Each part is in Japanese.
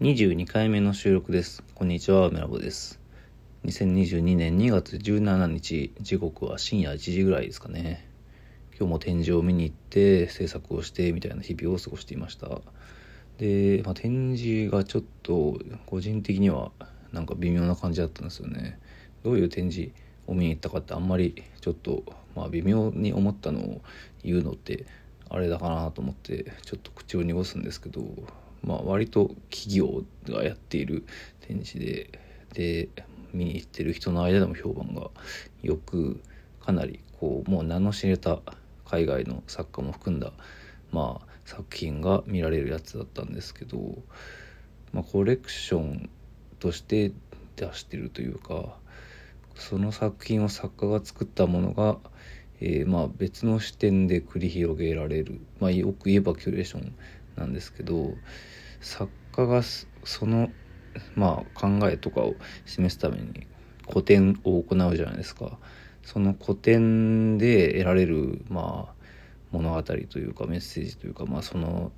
22回目の収録です。こんにちは、メラボです。2022年2月17日、時刻は深夜1時ぐらいですかね。今日も展示を見に行って、制作をして、みたいな日々を過ごしていました。で、まあ、展示がちょっと、個人的にはなんか微妙な感じだったんですよね。どういう展示を見に行ったかってあんまりちょっと、まあ、微妙に思ったのを言うのって、あれだかなと思って、ちょっと口を濁すんですけど、まあ、割と企業がやっている展示でで見に行ってる人の間でも評判がよくかなりこうもう名の知れた海外の作家も含んだ、まあ、作品が見られるやつだったんですけど、まあ、コレクションとして出してるというかその作品を作家が作ったものが、えーまあ別の視点で繰り広げられる、まあ、よく言えばキュレーションなんですけど作家がその、まあ、考えとかを示すために古典を行うじゃないですか。その古典で得られる、まあ、物語というかメッセージというか、まあ、その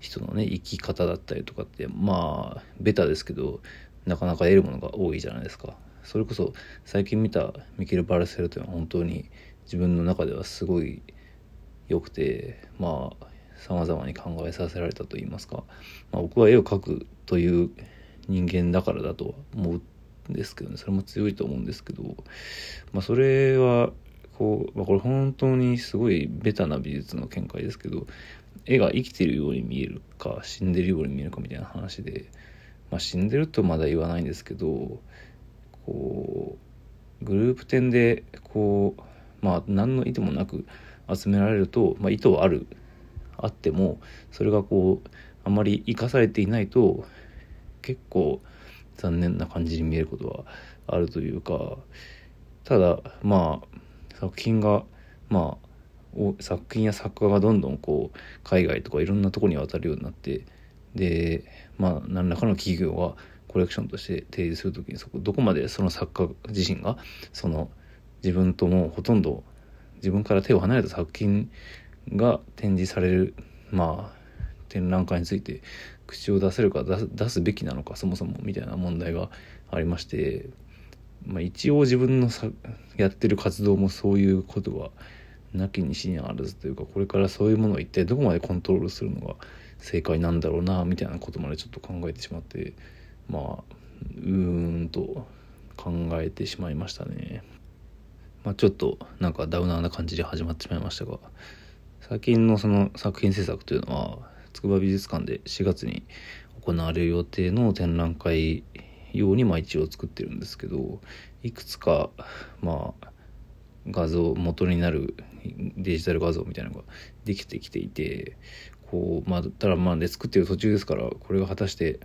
人のね生き方だったりとかってまあベタですけどなかなか得るものが多いじゃないですか。それこそ最近見たミケル・バルセロというのは本当に自分の中ではすごい良くてまあさまざまに考えさせられたといいますか、まあ、僕は絵を描くという人間だからだとは思うんですけどね。それも強いと思うんですけど、まあ、それはこう、まあ、これ本当にすごいベタな美術の見解ですけど絵が生きてるように見えるか死んでるように見えるかみたいな話で、まあ、死んでるとまだ言わないんですけどこうグループ展でこうまあ何の意図もなく集められると、まあ、意図はあるあってもそれがこうあまり生かされていないと結構残念な感じに見えることはあるというかただまあ作品がまあ作品や作家がどんどんこう海外とかいろんなところに渡るようになってでまあ何らかの企業がコレクションとして提示する時にそこどこまでその作家自身がその自分ともほとんど自分から手を離れた作品が展示されるまあ展覧会について口を出せるか出すべきなのかそもそもみたいな問題がありまして、まあ、一応自分のさやってる活動もそういうことはなきにしにあらずというかこれからそういうものを一体どこまでコントロールするのが正解なんだろうなみたいなことまでちょっと考えてしまってまあうーんと考えてしまいましたね。まあ、ちょっとなんかダウナーな感じで始まってしまいましたが最近のその作品制作というのは筑波美術館で4月に行われる予定の展覧会用にまあ一応作ってるんですけどいくつかまあ画像元になるデジタル画像みたいなのができてきていてこうまあただまあで作ってる途中ですからこれが果たして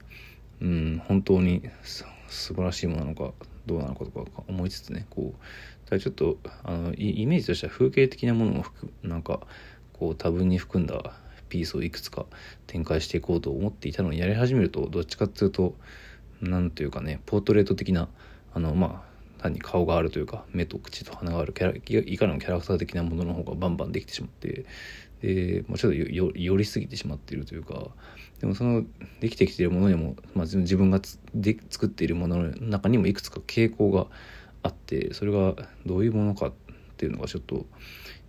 うん本当に素晴らしいものなのかどうなのかとか思いつつねこうただちょっとあのイメージとしては風景的なものも含なんかこう多分に含んだピースをいくつか展開していこうと思っていたのにやり始めるとどっちかっていうとなんというかねポートレート的なあのまあ単に顔があるというか目と口と鼻があるキャラいかにもキャラクター的なものの方がバンバンできてしまってで、まあ、ちょっと寄りすぎてしまっているというかでもそのできてきているものにも、まあ、自分がで作っているものの中にもいくつか傾向があってそれがどういうものかっていうのがちょっと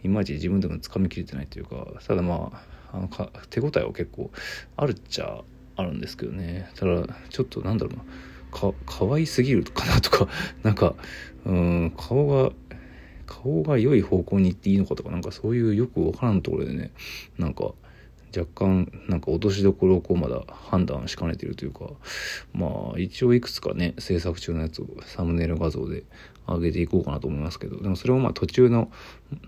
いまいち自分でもつかみきれてないというかただまああのか手応えは結構あるっちゃあるんですけどね。ただちょっとなんだろうな。か可愛すぎるかなとか なんかうん顔が顔が良い方向に行っていいのかとかなんかそういうよくわからんところでねなんか若干なんか落としどころをこうまだ判断しかねてるというかまあ一応いくつかね制作中のやつをサムネイル画像で上げていこうかなと思いますけどでもそれをまあ途中の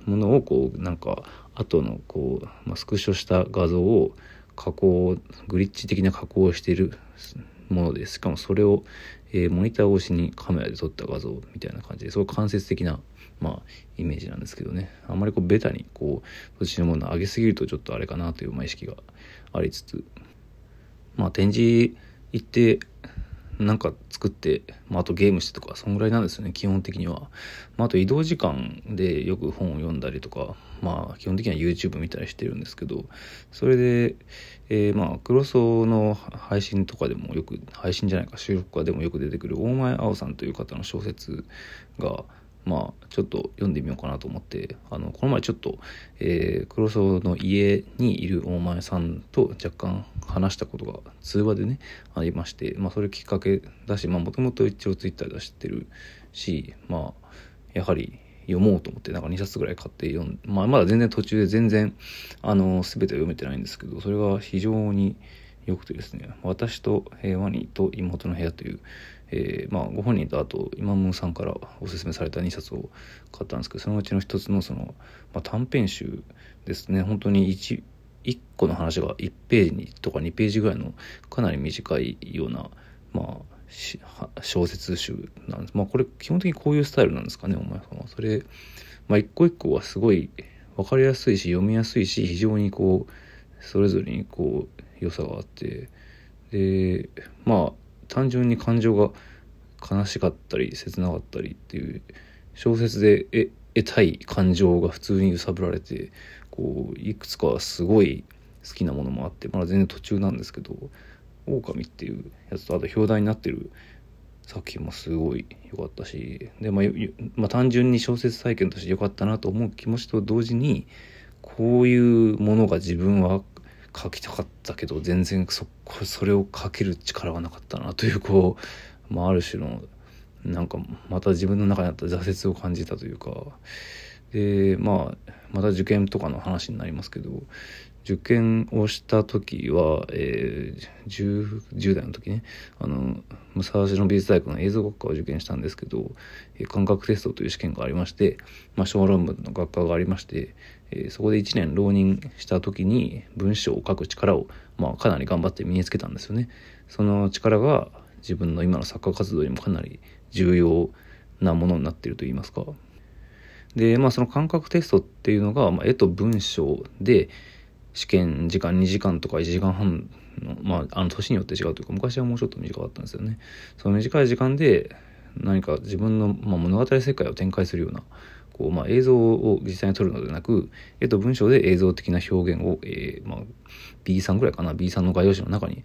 ものをこうなんか後のこう、まあ、スクショした画像を加工グリッチ的な加工をしているものでしかもそれを、えー、モニター越しにカメラで撮った画像みたいな感じですごい間接的なまあイメージなんですけどね。あんまりこうベタにこうそっちのものを上げすぎるとちょっとあれかなという、まあ、意識がありつつ。まあ展示行ってなんか作って、まあ、あとゲームしてとかそんぐらいなんですよね基本的には、まあ、あと移動時間でよく本を読んだりとかまあ基本的には YouTube 見たりしてるんですけどそれで、えー、まあクロソの配信とかでもよく配信じゃないか収録家でもよく出てくる大前青さんという方の小説がまあちょっと読んでみようかなと思ってあのこの前ちょっと、えー、黒荘の家にいる大前さんと若干話したことが通話でねありまして、まあ、それきっかけだしまあもともと一応ツイッターで知ってるしまあやはり読もうと思ってなんか2冊ぐらい買って読んまあ、まだ全然途中で全然あの全ては読めてないんですけどそれが非常に良くてですね「私と平和にと妹の部屋」というえー、まあ、ご本人とあと今村さんからおすすめされた2冊を買ったんですけどそのうちの1つのその、まあ、短編集ですね本当に 1, 1個の話が1ページとか2ページぐらいのかなり短いような、まあ、小説集なんです。まあこれ基本的にこういうスタイルなんですかね、お前さんは。それ、まあ一個一個はすごい分かりやすいし読みやすいし非常にこうそれぞれにこう良さがあってでまあ単純に感情が悲しかったり切なかったりっていう小説で得たい感情が普通に揺さぶられてこういくつかすごい好きなものもあってまだ全然途中なんですけど「狼っていうやつとあと表題になってる作品もすごい良かったしで、まあ、まあ、単純に小説体験として良かったなと思う気持ちと同時にこういうものが自分は書きたかったけど全然そそれを書ける力がなかったなというこう、まあ、ある種のなんかまた自分の中にあった挫折を感じたというか。でまあまた受験とかの話になりますけど受験をした時は、えー、10, 10代の時ねあの武蔵野美術大学の映像学科を受験したんですけど、えー、感覚テストという試験がありまして、まあ、小論文の学科がありまして、えー、そこで1年浪人した時に文章を書く力を、まあ、かなり頑張って身につけたんですよね。その力が自分の今の作家活動にもかなり重要なものになっているといいますか。で、まあその感覚テストっていうのが、まあ、絵と文章で、試験時間2時間とか1時間半の、まあ、あの年によって違うというか昔はもうちょっと短かったんですよね。その短い時間で何か自分の、まあ、物語世界を展開するようなこう、まあ、映像を実際に撮るのではなく絵と文章で映像的な表現を、えーまあ、B3 ぐらいかな B3 の画用紙の中に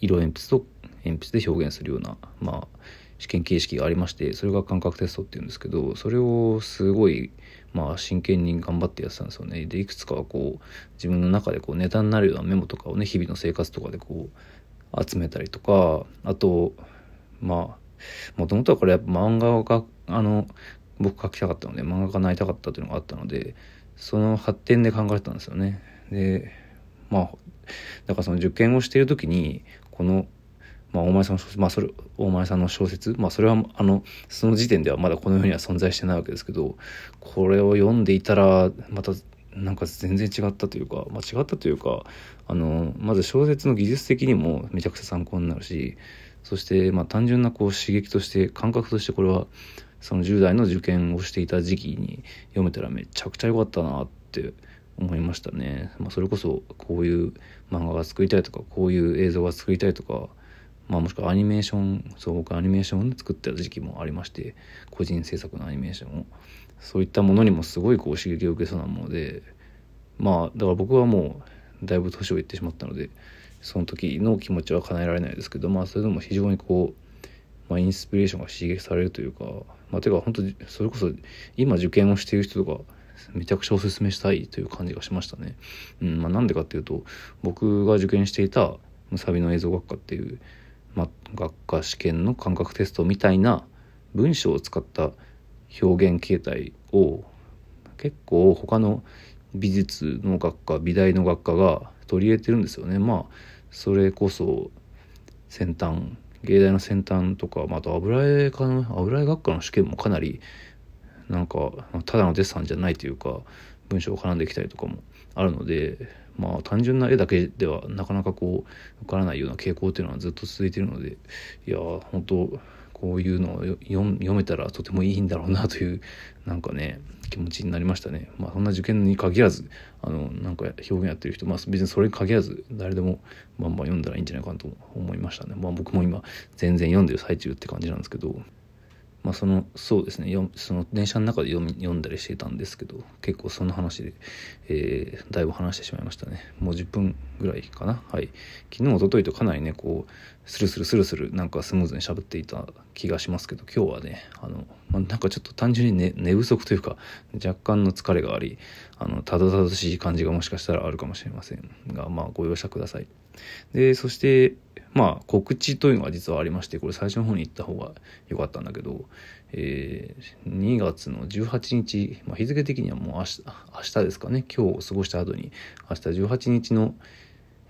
色鉛筆と鉛筆で表現するような、まあ、試験形式がありましてそれが感覚テストっていうんですけどそれをすごいまあ真剣に頑張ってやってたんですよね。でいくつかこう自分の中でこうネタになるようなメモとかをね日々の生活とかでこう集めたりとかあとまあもともとはこれやっぱ漫画があの僕書きたかったので漫画家になりたかったっていうのがあったのでその発展で考えてたんですよね。でまあだからその受験をしている時にこのまあ、大前さんの小説、まあ、それ、大前さんの小説、まあ、それは、あの、その時点ではまだこの世には存在してないわけですけど、これを読んでいたら、また、なんか全然違ったというか、まあ、違ったというか、あの、まず小説の技術的にもめちゃくちゃ参考になるし、そして、まあ、単純なこう刺激として、感覚としてこれは、その10代の受験をしていた時期に読めたらめちゃくちゃ良かったなって思いましたね。まあ、それこそこういう漫画が作りたいとか、こういう映像が作りたいとか、まあ、もしくはアニメーションそう僕アニメーションで作ってた時期もありまして個人制作のアニメーションをそういったものにもすごいこう刺激を受けそうなものでまあだから僕はもうだいぶ年をいってしまったのでその時の気持ちは叶えられないですけどまあそれでも非常にこう、まあ、インスピレーションが刺激されるというかまあてか本当それこそ今受験をしている人とかめちゃくちゃおすすめしたいという感じがしましたね。うんまあ、なんでかっていうと僕が受験していたムサビの映像学科っていうまあ、学科試験の感覚テストみたいな文章を使った表現形態を結構他の美術の学科美大の学科が取り入れてるんですよね。まあそれこそ先端芸大の先端とか、まあ、と油絵科の油絵学科の試験もかなりなんかただのデッサンじゃないというか文章を絡んできたりとかもあるのでまあ単純な絵だけではなかなかこう受からないような傾向っていうのはずっと続いてるのでいや本当こういうのを読めたらとてもいいんだろうなというなんかね気持ちになりましたね。まあそんな受験に限らず、あの、なんか表現やってる人、まあ別にそれに限らず、誰でもバンバン読んだらいいんじゃないかなと思いましたね。まあ僕も今全然読んでる最中って感じなんですけど、まあ、そのそうですねその電車の中で読み読んだりしてたんですけど結構その話で、えー、だいぶ話してしまいましたね。もう10分ぐらいかな。はい。昨日おとといとかなりねこうスルスルスルスルなんかスムーズに喋っていた気がしますけど今日はねあの、まあ、なんかちょっと単純に寝寝不足というか若干の疲れがありあのたどたどしい感じがもしかしたらあるかもしれませんがまあご容赦ください。でそしてまあ告知というのが実はありましてこれ最初の方に行った方が良かったんだけど、えー、2月の18日、まあ、日付的にはもう明日明日ですかね。今日過ごした後に明日18日の、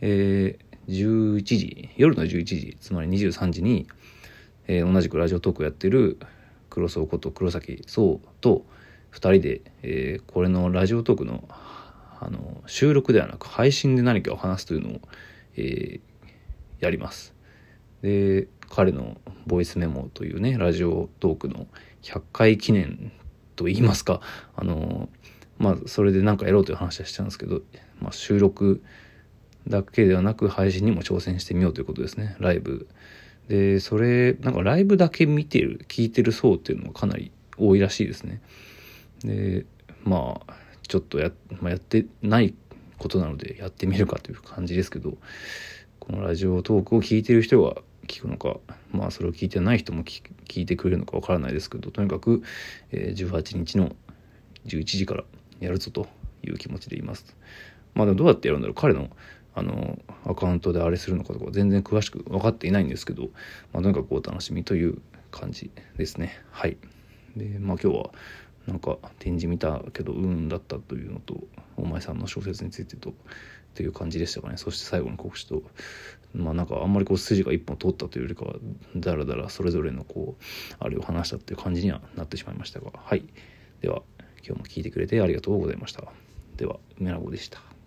えー、11時夜の11時つまり23時に、えー、同じくラジオトークをやってる黒荘こと黒崎壮と2人で、えー、これのラジオトークのあの収録ではなく配信で何かを話すというのを、えー、やります。で彼のボイスメモというねラジオトークの100回記念と言いますかあのまあそれで何かやろうという話はしたんですけど、まあ、収録だけではなく配信にも挑戦してみようということですねライブでそれなんかライブだけ見てる聞いてる層っていうのがかなり多いらしいですねでまあちょっとや,、まあ、やってないことなのでやってみるかという感じですけどこのラジオトークを聞いてる人が聞くのかまあそれを聞いてない人も聞いてくれるのかわからないですけどとにかく、えー、18日の11時からやるぞという気持ちでいます。まあでもどうやってやるんだろう彼のあのアカウントであれするのかとか全然詳しく分かっていないんですけど、まあ、とにかくお楽しみという感じですね。はい。でまあ今日はなんか展示見たけどうんだったというのとお前さんの小説についてとっていう感じでしたかね。そして最後の告知とまあなんかあんまりこう筋が一本通ったというよりかはだらだらそれぞれのこうあれを話したっていう感じにはなってしまいましたがはい。では今日も聞いてくれてありがとうございました。では梅ラボでした。